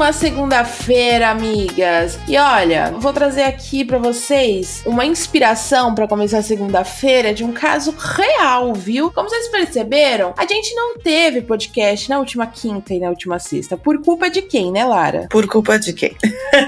Uma segunda-feira, amigas. E olha, vou trazer aqui para vocês uma inspiração para começar a segunda-feira de um caso real, viu? Como vocês perceberam, a gente não teve podcast na última quinta e na última sexta. Por culpa de quem, né, Lara? Por culpa de quem?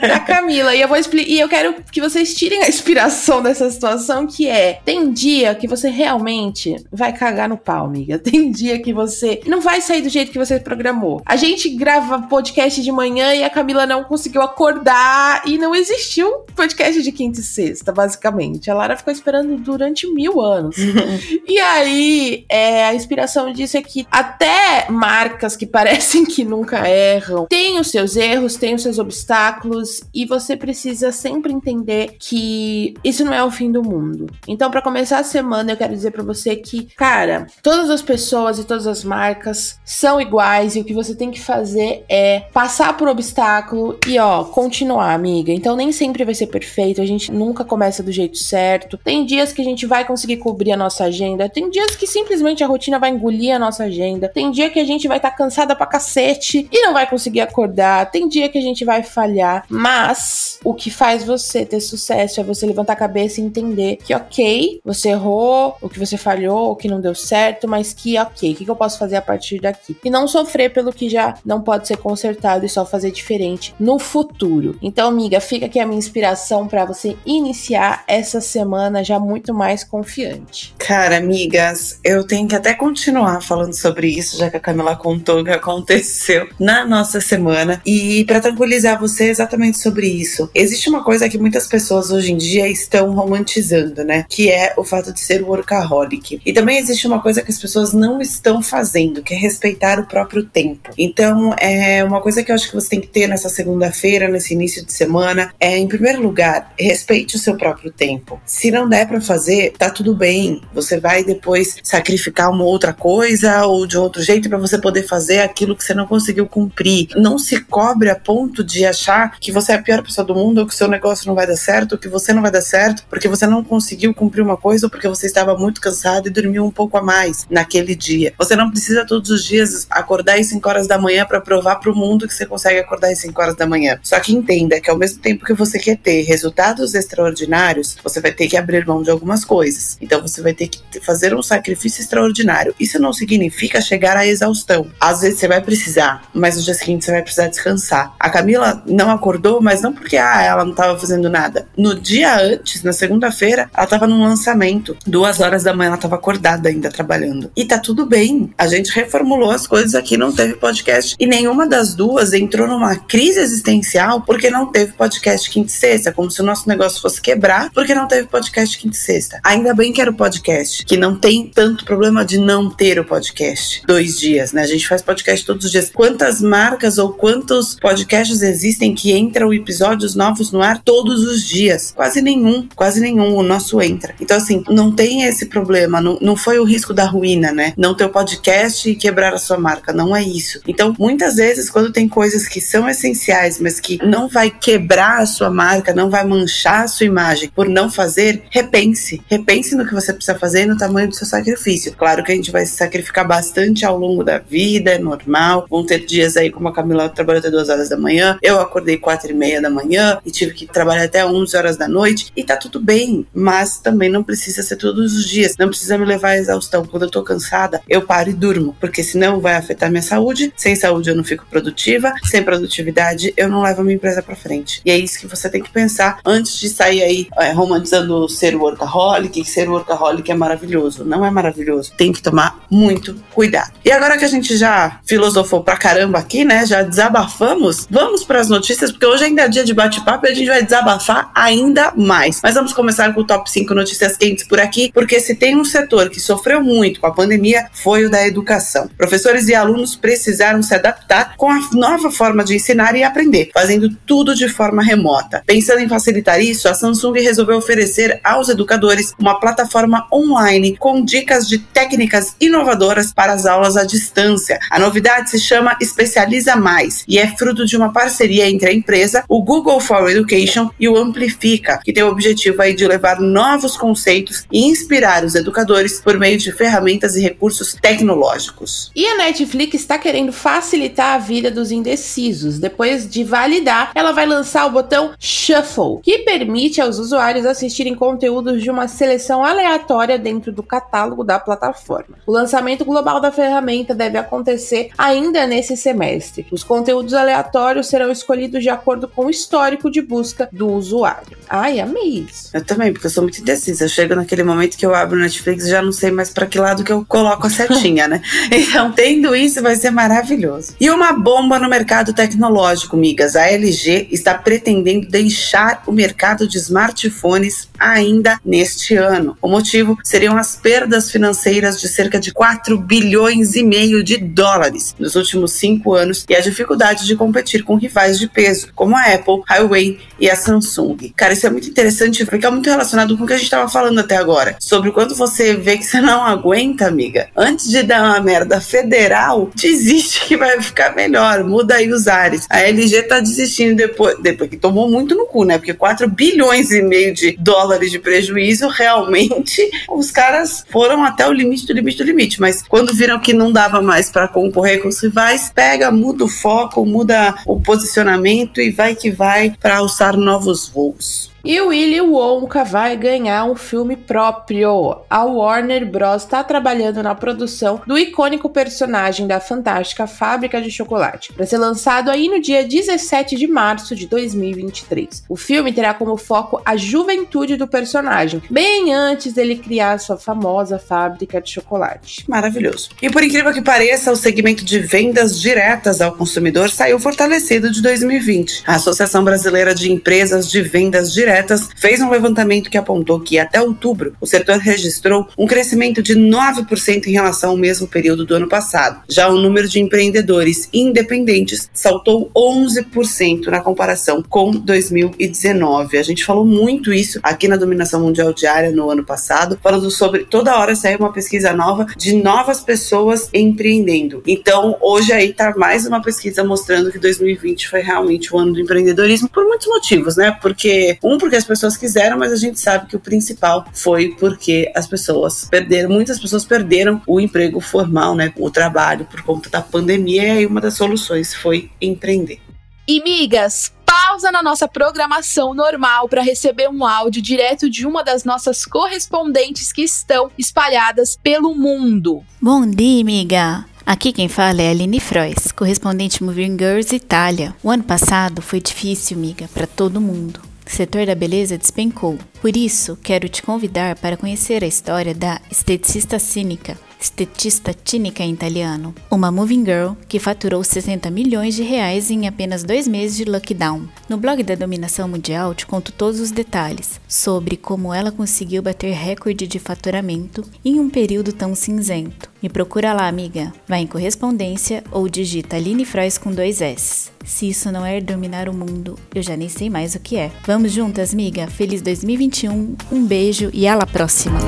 Da Camila. E eu vou explicar. E eu quero que vocês tirem a inspiração dessa situação, que é: tem dia que você realmente vai cagar no pau, amiga. Tem dia que você não vai sair do jeito que você programou. A gente grava podcast de manhã manhã e a Camila não conseguiu acordar e não existiu podcast de quinta e sexta, basicamente. A Lara ficou esperando durante mil anos. e aí, é, a inspiração disso é que até marcas que parecem que nunca erram têm os seus erros, têm os seus obstáculos e você precisa sempre entender que isso não é o fim do mundo. Então, para começar a semana, eu quero dizer para você que, cara, todas as pessoas e todas as marcas são iguais e o que você tem que fazer é passar por obstáculo e ó, continuar, amiga. Então nem sempre vai ser perfeito, a gente nunca começa do jeito certo. Tem dias que a gente vai conseguir cobrir a nossa agenda, tem dias que simplesmente a rotina vai engolir a nossa agenda, tem dia que a gente vai estar tá cansada pra cacete e não vai conseguir acordar, tem dia que a gente vai falhar, mas o que faz você ter sucesso é você levantar a cabeça e entender que, ok, você errou, o que você falhou, o que não deu certo, mas que, ok, o que eu posso fazer a partir daqui? E não sofrer pelo que já não pode ser consertado e só fazer diferente no futuro. Então, amiga, fica aqui a minha inspiração para você iniciar essa semana já muito mais confiante. Cara, amigas, eu tenho que até continuar falando sobre isso, já que a Camila contou o que aconteceu na nossa semana. E para tranquilizar você exatamente sobre isso, existe uma coisa que muitas pessoas hoje em dia estão romantizando, né? Que é o fato de ser workaholic. E também existe uma coisa que as pessoas não estão fazendo, que é respeitar o próprio tempo. Então, é uma coisa que eu acho que você tem que ter nessa segunda-feira, nesse início de semana, é, em primeiro lugar, respeite o seu próprio tempo. Se não der para fazer, tá tudo bem. Você vai depois sacrificar uma outra coisa ou de outro jeito para você poder fazer aquilo que você não conseguiu cumprir. Não se cobre a ponto de achar que você é a pior pessoa do mundo ou que seu negócio não vai dar certo, ou que você não vai dar certo porque você não conseguiu cumprir uma coisa ou porque você estava muito cansado e dormiu um pouco a mais naquele dia. Você não precisa todos os dias acordar às 5 horas da manhã para provar para o mundo que você consegue acordar acordar às 5 horas da manhã. Só que entenda que ao mesmo tempo que você quer ter resultados extraordinários, você vai ter que abrir mão de algumas coisas. Então você vai ter que fazer um sacrifício extraordinário. Isso não significa chegar à exaustão. Às vezes você vai precisar, mas no dia seguinte você vai precisar descansar. A Camila não acordou, mas não porque ah, ela não estava fazendo nada. No dia antes, na segunda-feira, ela estava num lançamento. Duas horas da manhã ela estava acordada ainda trabalhando. E tá tudo bem. A gente reformulou as coisas aqui, não teve podcast. E nenhuma das duas entrou numa numa crise existencial porque não teve podcast quinta e sexta, como se o nosso negócio fosse quebrar porque não teve podcast quinta e sexta. Ainda bem que era o podcast, que não tem tanto problema de não ter o podcast dois dias, né? A gente faz podcast todos os dias. Quantas marcas ou quantos podcasts existem que entram episódios novos no ar todos os dias? Quase nenhum, quase nenhum. O nosso entra. Então, assim, não tem esse problema, não, não foi o risco da ruína, né? Não ter o podcast e quebrar a sua marca, não é isso. Então, muitas vezes, quando tem coisas que são essenciais, mas que não vai quebrar a sua marca, não vai manchar a sua imagem por não fazer, repense. Repense no que você precisa fazer e no tamanho do seu sacrifício. Claro que a gente vai se sacrificar bastante ao longo da vida, é normal. Vão ter dias aí, como a Camila trabalhou até duas horas da manhã, eu acordei quatro e meia da manhã e tive que trabalhar até 11 horas da noite e tá tudo bem, mas também não precisa ser todos os dias, não precisa me levar à exaustão. Quando eu tô cansada, eu paro e durmo, porque senão vai afetar minha saúde. Sem saúde eu não fico produtiva produtiva. Sem produtividade, eu não levo a minha empresa para frente. E é isso que você tem que pensar antes de sair aí é, romantizando ser workaholic, ser workaholic é maravilhoso. Não é maravilhoso. Tem que tomar muito cuidado. E agora que a gente já filosofou pra caramba aqui, né? Já desabafamos, vamos para as notícias, porque hoje ainda é dia de bate-papo e a gente vai desabafar ainda mais. Mas vamos começar com o top 5 notícias quentes por aqui, porque se tem um setor que sofreu muito com a pandemia, foi o da educação. Professores e alunos precisaram se adaptar com a nova forma de ensinar e aprender, fazendo tudo de forma remota. Pensando em facilitar isso, a Samsung resolveu oferecer aos educadores uma plataforma online com dicas de técnicas inovadoras para as aulas à distância. A novidade se chama Especializa Mais e é fruto de uma parceria entre a empresa, o Google for Education e o Amplifica, que tem o objetivo aí de levar novos conceitos e inspirar os educadores por meio de ferramentas e recursos tecnológicos. E a Netflix está querendo facilitar a vida dos indecisos. Depois de validar, ela vai lançar o botão Shuffle, que permite aos usuários assistirem conteúdos de uma seleção aleatória dentro do catálogo da plataforma. O lançamento global da ferramenta deve acontecer ainda nesse semestre. Os conteúdos aleatórios serão escolhidos de acordo com o histórico de busca do usuário. Ai, amei isso. Eu também, porque eu sou muito indecisa. Eu chego naquele momento que eu abro o Netflix e já não sei mais para que lado que eu coloco a setinha, né? Então, tendo isso, vai ser maravilhoso. E uma bomba no mercado tecnológico, migas. A LG está pretendendo deixar o mercado de smartphones ainda neste ano. O motivo seriam as perdas financeiras de cerca de 4 bilhões e meio de dólares nos últimos cinco anos e a dificuldade de competir com rivais de peso, como a Apple, Huawei e a Samsung. Cara, isso é muito interessante porque é muito relacionado com o que a gente estava falando até agora. Sobre quando você vê que você não aguenta, amiga, antes de dar uma merda federal, desiste que vai ficar melhor, muda aí os ares. A LG tá desistindo depois, depois que tomou muito no cu, né? Porque 4 bilhões e meio de dólares de prejuízo, realmente os caras foram até o limite do limite do limite. Mas quando viram que não dava mais para concorrer com os rivais, pega, muda o foco, muda o posicionamento e vai que vai para alçar novos voos. E o Willy Wonka vai ganhar um filme próprio. A Warner Bros. está trabalhando na produção do icônico personagem da fantástica Fábrica de Chocolate, para ser lançado aí no dia 17 de março de 2023. O filme terá como foco a juventude do personagem, bem antes dele criar sua famosa fábrica de chocolate. Maravilhoso. E por incrível que pareça, o segmento de vendas diretas ao consumidor saiu fortalecido de 2020. A Associação Brasileira de Empresas de Vendas Diretas diretas fez um levantamento que apontou que até outubro o setor registrou um crescimento de 9% em relação ao mesmo período do ano passado. Já o número de empreendedores independentes saltou 11% na comparação com 2019. A gente falou muito isso aqui na Dominação Mundial Diária no ano passado, falando sobre toda hora sair uma pesquisa nova de novas pessoas empreendendo. Então, hoje aí tá mais uma pesquisa mostrando que 2020 foi realmente o ano do empreendedorismo por muitos motivos, né? Porque um porque as pessoas quiseram, mas a gente sabe que o principal foi porque as pessoas perderam, muitas pessoas perderam o emprego formal, né, o trabalho por conta da pandemia, e aí uma das soluções foi empreender. E migas, pausa na nossa programação normal para receber um áudio direto de uma das nossas correspondentes que estão espalhadas pelo mundo. Bom dia, amiga. Aqui quem fala é a Aline Frois, correspondente Moving Girls Itália. O ano passado foi difícil, amiga, para todo mundo. O setor da beleza despencou. Por isso, quero te convidar para conhecer a história da esteticista cínica, estetista cínica em italiano, uma moving girl que faturou 60 milhões de reais em apenas dois meses de lockdown. No blog da Dominação Mundial te conto todos os detalhes sobre como ela conseguiu bater recorde de faturamento em um período tão cinzento. Me procura lá, amiga. Vai em correspondência ou digita Aline Frois com dois S. Se isso não é dominar o mundo, eu já nem sei mais o que é. Vamos juntas, amiga. Feliz 2021, um beijo e à la próxima.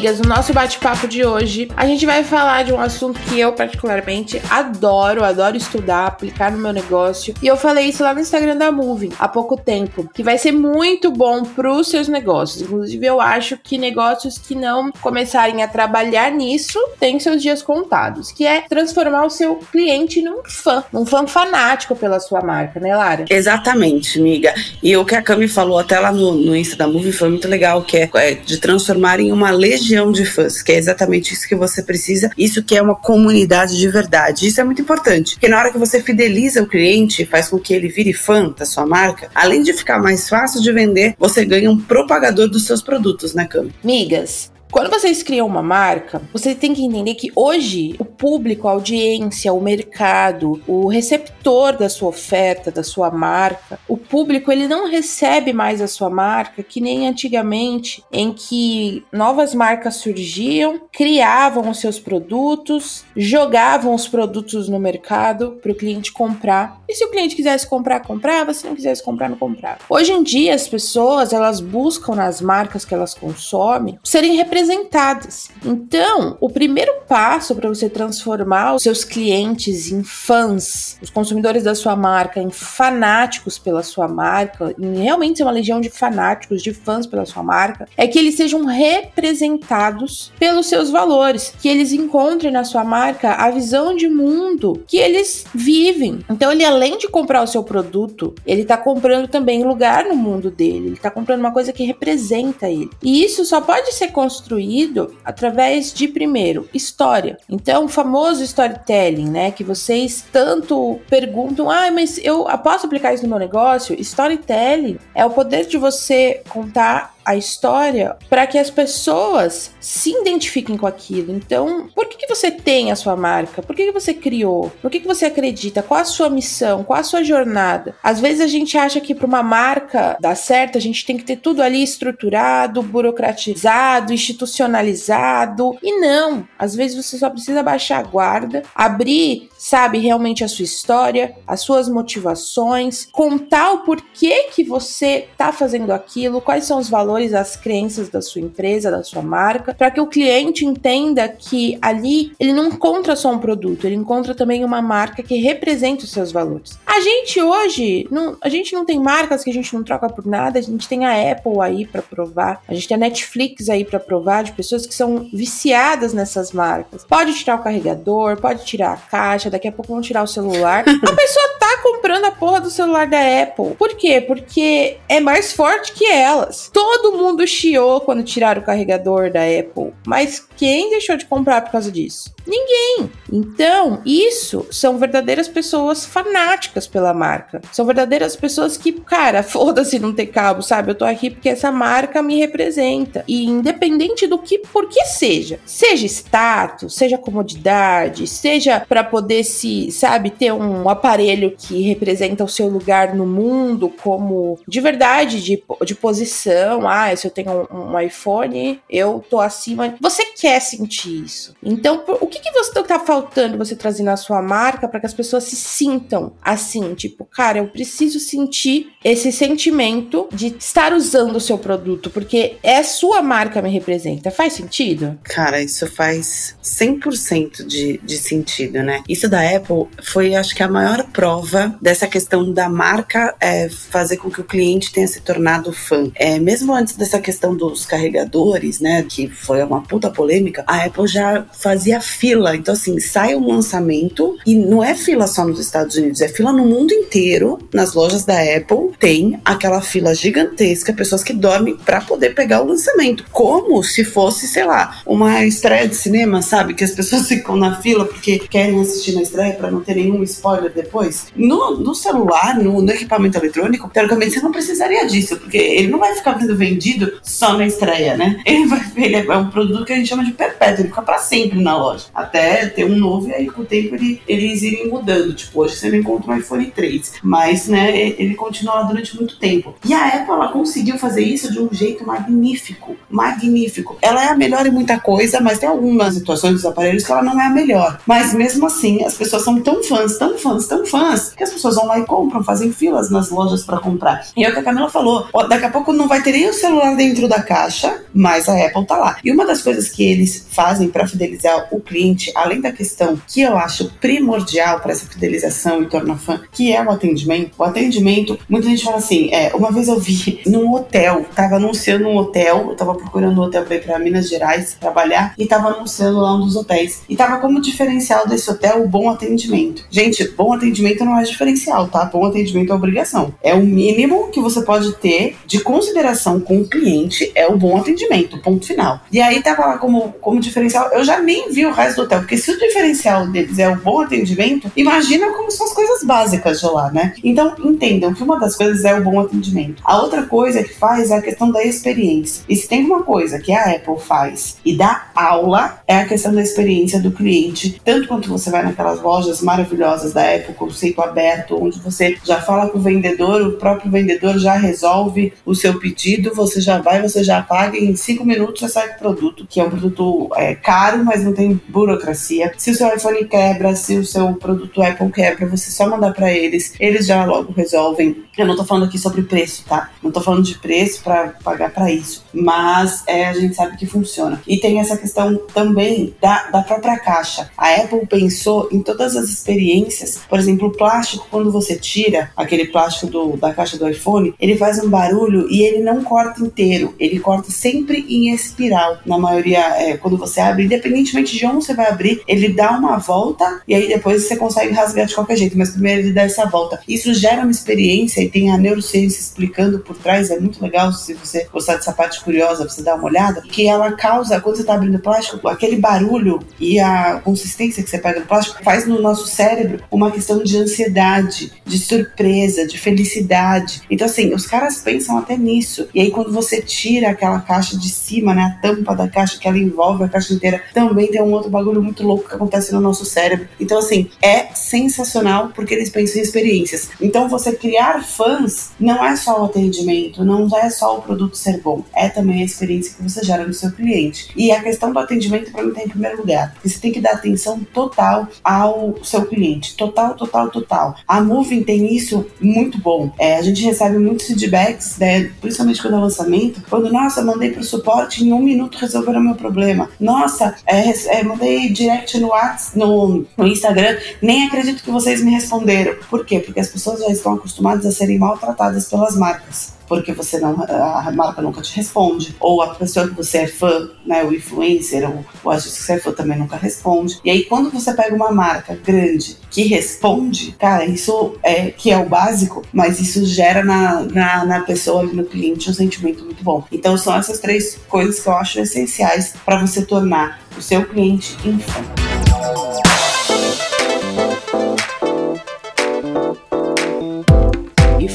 Amigas, no nosso bate-papo de hoje, a gente vai falar de um assunto que eu particularmente adoro, adoro estudar, aplicar no meu negócio. E eu falei isso lá no Instagram da Moving há pouco tempo, que vai ser muito bom para os seus negócios. Inclusive, eu acho que negócios que não começarem a trabalhar nisso têm seus dias contados, que é transformar o seu cliente num fã, num fã fanático pela sua marca, né, Lara? Exatamente, amiga. E o que a Cami falou até lá no, no Insta da Movie foi muito legal, que é, é de transformar em uma legião legião de fãs, que é exatamente isso que você precisa, isso que é uma comunidade de verdade. Isso é muito importante, porque na hora que você fideliza o cliente, faz com que ele vire fã da sua marca, além de ficar mais fácil de vender, você ganha um propagador dos seus produtos, né, Cami? Migas, quando vocês criam uma marca, você tem que entender que hoje o público, a audiência, o mercado, o receptor da sua oferta, da sua marca, o público ele não recebe mais a sua marca que nem antigamente, em que novas marcas surgiam, criavam os seus produtos, jogavam os produtos no mercado para o cliente comprar. E se o cliente quisesse comprar, comprava, se não quisesse comprar, não comprava. Hoje em dia as pessoas elas buscam nas marcas que elas consomem serem representadas representadas. Então, o primeiro passo para você transformar os seus clientes em fãs, os consumidores da sua marca em fanáticos pela sua marca, em realmente ser uma legião de fanáticos, de fãs pela sua marca, é que eles sejam representados pelos seus valores, que eles encontrem na sua marca a visão de mundo que eles vivem. Então, ele além de comprar o seu produto, ele está comprando também lugar no mundo dele, ele está comprando uma coisa que representa ele. E isso só pode ser construído construído através de, primeiro, história. Então, o famoso storytelling, né? Que vocês tanto perguntam, ah, mas eu posso aplicar isso no meu negócio? Storytelling é o poder de você contar a história para que as pessoas se identifiquem com aquilo. Então, por que, que você tem a sua marca? Por que, que você criou? Por que, que você acredita? Qual a sua missão? Qual a sua jornada? Às vezes a gente acha que para uma marca dar certo, a gente tem que ter tudo ali estruturado, burocratizado, institucionalizado. E não! Às vezes você só precisa baixar a guarda, abrir, sabe, realmente a sua história, as suas motivações, contar o porquê que você tá fazendo aquilo, quais são os valores valores, as crenças da sua empresa, da sua marca, para que o cliente entenda que ali ele não encontra só um produto, ele encontra também uma marca que representa os seus valores. A gente hoje, não, a gente não tem marcas que a gente não troca por nada, a gente tem a Apple aí para provar, a gente tem a Netflix aí para provar de pessoas que são viciadas nessas marcas. Pode tirar o carregador, pode tirar a caixa, daqui a pouco vão tirar o celular. a pessoa tá comprando a porra do celular da Apple. Por quê? Porque é mais forte que elas. Todo mundo chiou quando tiraram o carregador da Apple, mas quem deixou de comprar por causa disso? Ninguém. Então, isso são verdadeiras pessoas fanáticas pela marca. São verdadeiras pessoas que, cara, foda-se não ter cabo, sabe? Eu tô aqui porque essa marca me representa. E independente do que, por que seja, seja status, seja comodidade, seja para poder se, sabe, ter um aparelho que representa o seu lugar no mundo como de verdade, de, de posição, ah, se eu tenho um, um, iPhone, eu tô acima. Você quer sentir isso. Então, o que, que você tá faltando você trazer na sua marca para que as pessoas se sintam assim? Tipo, cara, eu preciso sentir esse sentimento de estar usando o seu produto, porque é sua marca me representa. Faz sentido? Cara, isso faz 100% de, de sentido, né? Isso da Apple foi, acho que, a maior prova dessa questão da marca é, fazer com que o cliente tenha se tornado fã. É, mesmo antes dessa questão dos carregadores, né, que foi uma puta polêmica, a Apple já fazia fila. Então, assim, sai um lançamento e não é fila só nos Estados Unidos, é fila no mundo inteiro. Nas lojas da Apple tem aquela fila gigantesca, pessoas que dormem para poder pegar o lançamento. Como se fosse, sei lá, uma estreia de cinema, sabe? Que as pessoas ficam na fila porque querem assistir na estreia para não ter nenhum spoiler depois. No, no celular, no, no equipamento eletrônico, teoricamente você não precisaria disso, porque ele não vai ficar sendo vendido só na estreia, né? Ele, vai, ele é um produto que a gente chama de perpétuo, ele fica para sempre na loja. Até ter um novo e aí com o tempo ele, eles irem mudando. Tipo, hoje você não encontra um iPhone 3, mas né, ele continua lá durante muito tempo. E a Apple ela conseguiu fazer isso de um jeito magnífico, magnífico. Ela é a melhor em muita coisa, mas tem algumas situações dos aparelhos que ela não é a melhor. Mas mesmo assim, as pessoas são tão fãs, tão fãs, tão fãs, que as pessoas vão lá e compram, fazem filas nas lojas para comprar. E é o que a Camila falou, daqui a pouco não vai ter nem o celular dentro da caixa, mas a Apple tá lá. E uma das coisas que eles fazem para fidelizar o cliente, além da questão que eu acho primordial para essa fidelização e tornar fã, que é o atendimento. O atendimento, muita gente fala assim, é, uma vez eu vi num hotel, tava anunciando um hotel, eu tava procurando um hotel para ir para Minas Gerais trabalhar e tava anunciando lá um dos hotéis. E tava como diferencial desse hotel o bom atendimento. Gente, bom atendimento não é diferencial, tá? Bom atendimento é obrigação. É o mínimo que você pode ter de consideração com o cliente, é o bom atendimento atendimento, ponto final. E aí tava lá como, como diferencial, eu já nem vi o resto do hotel, porque se o diferencial deles é o bom atendimento, imagina como são as coisas básicas de lá, né? Então entendam que uma das coisas é o bom atendimento. A outra coisa que faz é a questão da experiência. E se tem uma coisa que a Apple faz e dá aula, é a questão da experiência do cliente, tanto quanto você vai naquelas lojas maravilhosas da Apple, conceito aberto, onde você já fala com o vendedor, o próprio vendedor já resolve o seu pedido, você já vai, você já paga e em cinco minutos já sai o produto, que é um produto é, caro, mas não tem burocracia. Se o seu iPhone quebra, se o seu produto Apple quebra, você só mandar para eles, eles já logo resolvem. Eu não tô falando aqui sobre preço, tá? Não tô falando de preço para pagar para isso, mas é, a gente sabe que funciona. E tem essa questão também da, da própria caixa. A Apple pensou em todas as experiências, por exemplo, o plástico, quando você tira aquele plástico do, da caixa do iPhone, ele faz um barulho e ele não corta inteiro, ele corta sempre em espiral. Na maioria, é, quando você abre, independentemente de onde você vai abrir, ele dá uma volta e aí depois você consegue rasgar de qualquer jeito, mas primeiro ele dá essa volta. Isso gera uma experiência tem a neurociência explicando por trás, é muito legal se você gostar dessa parte curiosa, você dá uma olhada, que ela causa, quando você está abrindo plástico, aquele barulho e a consistência que você pega no plástico faz no nosso cérebro uma questão de ansiedade, de surpresa, de felicidade. Então, assim, os caras pensam até nisso. E aí, quando você tira aquela caixa de cima, né, a tampa da caixa que ela envolve a caixa inteira, também tem um outro bagulho muito louco que acontece no nosso cérebro. Então, assim, é sensacional porque eles pensam em experiências. Então, você criar fãs não é só o atendimento, não é só o produto ser bom, é também a experiência que você gera no seu cliente. E a questão do atendimento, para mim, está em primeiro lugar. Você tem que dar atenção total ao seu cliente. Total, total, total. A Moving tem isso muito bom. É, a gente recebe muitos feedbacks, né, principalmente quando é lançamento, quando, nossa, mandei para o suporte, em um minuto resolveram meu problema. Nossa, é, é, mandei direct no WhatsApp, no, no Instagram, nem acredito que vocês me responderam. Por quê? Porque as pessoas já estão acostumadas a serem maltratadas pelas marcas porque você não a marca nunca te responde, ou a pessoa que você é fã, né, o influencer ou o artista que você é fã também nunca responde. E aí quando você pega uma marca grande que responde, cara, isso é que é o básico, mas isso gera na, na, na pessoa, no cliente, um sentimento muito bom. Então são essas três coisas que eu acho essenciais para você tornar o seu cliente em fã.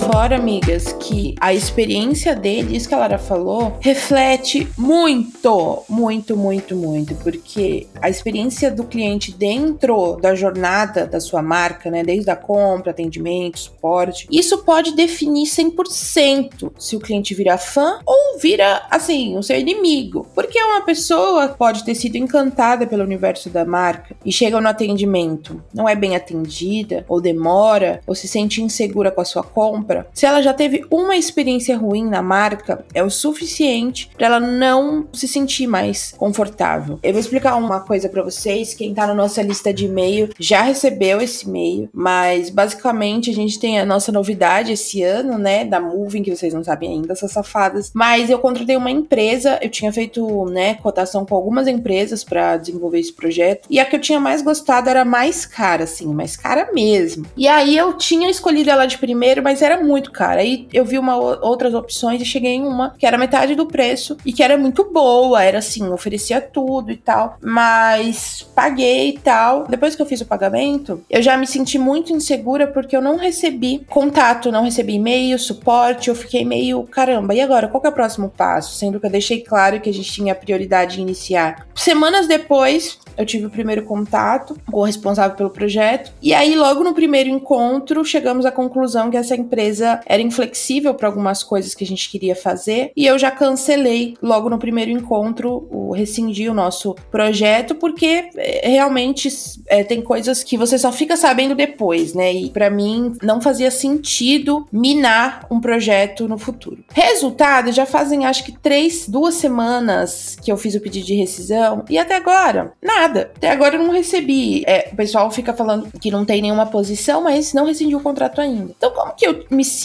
fall. Fora, amigas, que a experiência dele, isso que a Lara falou, reflete muito, muito, muito, muito, porque a experiência do cliente dentro da jornada da sua marca, né, desde a compra, atendimento, suporte, isso pode definir 100% se o cliente vira fã ou vira, assim, o seu inimigo. Porque uma pessoa pode ter sido encantada pelo universo da marca e chega no atendimento, não é bem atendida, ou demora, ou se sente insegura com a sua compra, se ela já teve uma experiência ruim na marca, é o suficiente para ela não se sentir mais confortável. Eu vou explicar uma coisa para vocês. Quem tá na nossa lista de e-mail já recebeu esse e-mail, mas basicamente a gente tem a nossa novidade esse ano, né, da Moving, que vocês não sabem ainda, essas safadas. Mas eu contratei uma empresa, eu tinha feito, né, cotação com algumas empresas para desenvolver esse projeto, e a que eu tinha mais gostado era mais cara, assim, mais cara mesmo. E aí eu tinha escolhido ela de primeiro, mas era muito cara. Aí eu vi uma, outras opções e cheguei em uma que era metade do preço e que era muito boa, era assim, oferecia tudo e tal, mas paguei e tal. Depois que eu fiz o pagamento, eu já me senti muito insegura porque eu não recebi contato, não recebi e-mail, suporte, eu fiquei meio, caramba, e agora, qual que é o próximo passo? Sendo que eu deixei claro que a gente tinha prioridade em iniciar. Semanas depois, eu tive o primeiro contato com o responsável pelo projeto. E aí, logo no primeiro encontro, chegamos à conclusão que essa empresa era inflexível para algumas coisas que a gente queria fazer. E eu já cancelei logo no primeiro encontro, o rescindi o nosso projeto, porque é, realmente é, tem coisas que você só fica sabendo depois, né? E para mim não fazia sentido minar um projeto no futuro. Resultado, já fazem acho que três, duas semanas que eu fiz o pedido de rescisão e até agora, nada. Até agora eu não recebi. É, o pessoal fica falando que não tem nenhuma posição, mas não rescindiu o contrato ainda. Então, como que eu me sinto?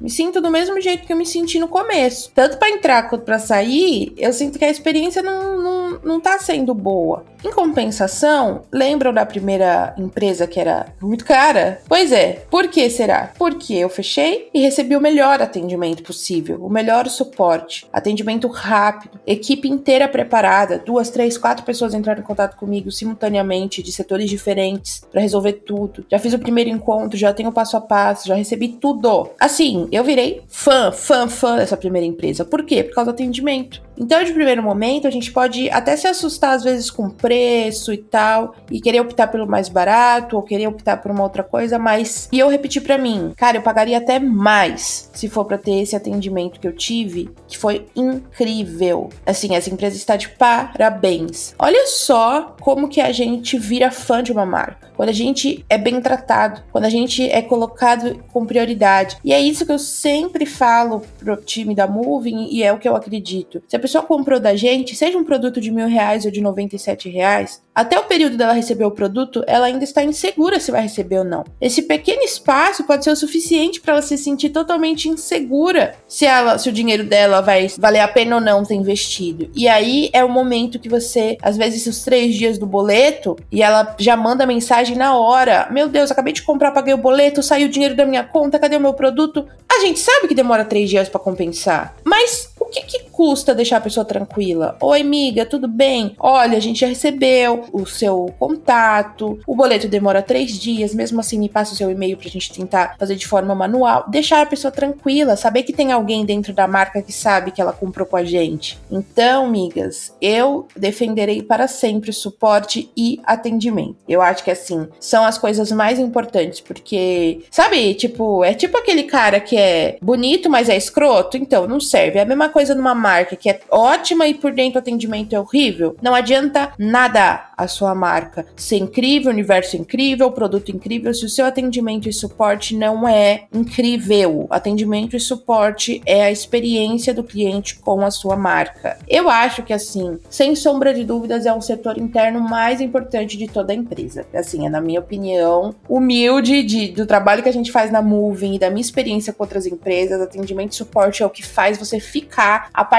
Me sinto do mesmo jeito que eu me senti no começo. Tanto para entrar quanto para sair, eu sinto que a experiência não, não, não, não tá sendo boa. Em compensação, lembram da primeira empresa que era muito cara? Pois é, por que será? Porque eu fechei e recebi o melhor atendimento possível, o melhor suporte, atendimento rápido, equipe inteira preparada, duas, três, quatro pessoas entraram em contato comigo simultaneamente de setores diferentes para resolver tudo. Já fiz o primeiro encontro, já tenho passo a passo, já recebi tudo. Assim, eu virei fã, fã, fã dessa primeira empresa. Por quê? Por causa do atendimento. Então, de primeiro momento, a gente pode até se assustar às vezes com preço e tal, e querer optar pelo mais barato ou querer optar por uma outra coisa, mas e eu repeti para mim, cara, eu pagaria até mais se for para ter esse atendimento que eu tive, que foi incrível. Assim, essa empresa está de parabéns. Olha só como que a gente vira fã de uma marca. Quando a gente é bem tratado, quando a gente é colocado com prioridade. E é isso que eu sempre falo pro time da Moving e é o que eu acredito. Se a pessoa comprou da gente, seja um produto de mil reais ou de 97 reais, até o período dela receber o produto, ela ainda está insegura se vai receber ou não. Esse pequeno espaço pode ser o suficiente para ela se sentir totalmente insegura se ela, se o dinheiro dela vai valer a pena ou não ter investido. E aí é o momento que você, às vezes, os três dias do boleto, e ela já manda mensagem na hora: Meu Deus, acabei de comprar, paguei o boleto, saiu o dinheiro da minha conta, cadê o meu produto? A gente sabe que demora três dias para compensar, mas o que, que custa deixar a pessoa tranquila? Oi, amiga, tudo bem? Olha, a gente já recebeu o seu contato, o boleto demora três dias, mesmo assim me passa o seu e-mail pra gente tentar fazer de forma manual. Deixar a pessoa tranquila, saber que tem alguém dentro da marca que sabe que ela comprou com a gente. Então, amigas, eu defenderei para sempre o suporte e atendimento. Eu acho que assim, são as coisas mais importantes, porque, sabe, tipo, é tipo aquele cara que é bonito, mas é escroto, então não serve. É a mesma coisa numa marca que é ótima e por dentro o atendimento é horrível, não adianta nada a sua marca ser incrível, universo incrível, produto incrível, se o seu atendimento e suporte não é incrível. Atendimento e suporte é a experiência do cliente com a sua marca. Eu acho que assim, sem sombra de dúvidas, é um setor interno mais importante de toda a empresa. Assim, é na minha opinião, humilde de, do trabalho que a gente faz na Moving e da minha experiência com outras empresas, atendimento e suporte é o que faz você ficar apaixonado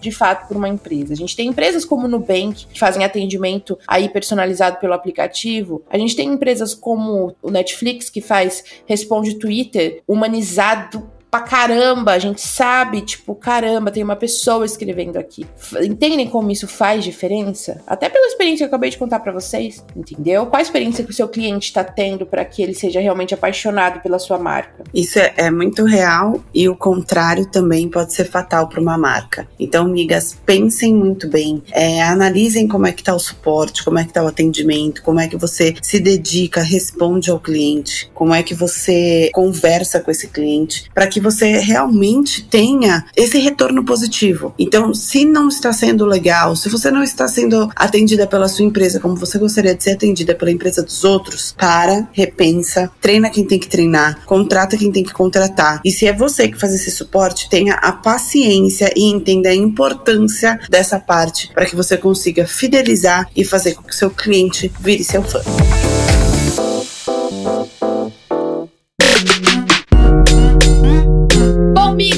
de fato por uma empresa. A gente tem empresas como o Nubank, que fazem atendimento aí personalizado pelo aplicativo. A gente tem empresas como o Netflix, que faz responde Twitter humanizado pra caramba, a gente sabe, tipo, caramba, tem uma pessoa escrevendo aqui. Entendem como isso faz diferença? Até pela experiência que eu acabei de contar para vocês, entendeu? Qual a experiência que o seu cliente está tendo para que ele seja realmente apaixonado pela sua marca? Isso é, é muito real e o contrário também pode ser fatal para uma marca. Então, amigas, pensem muito bem, é, analisem como é que tá o suporte, como é que tá o atendimento, como é que você se dedica, responde ao cliente, como é que você conversa com esse cliente, para que que você realmente tenha esse retorno positivo. Então, se não está sendo legal, se você não está sendo atendida pela sua empresa como você gostaria de ser atendida pela empresa dos outros, para, repensa, treina quem tem que treinar, contrata quem tem que contratar. E se é você que faz esse suporte, tenha a paciência e entenda a importância dessa parte para que você consiga fidelizar e fazer com que seu cliente vire seu fã.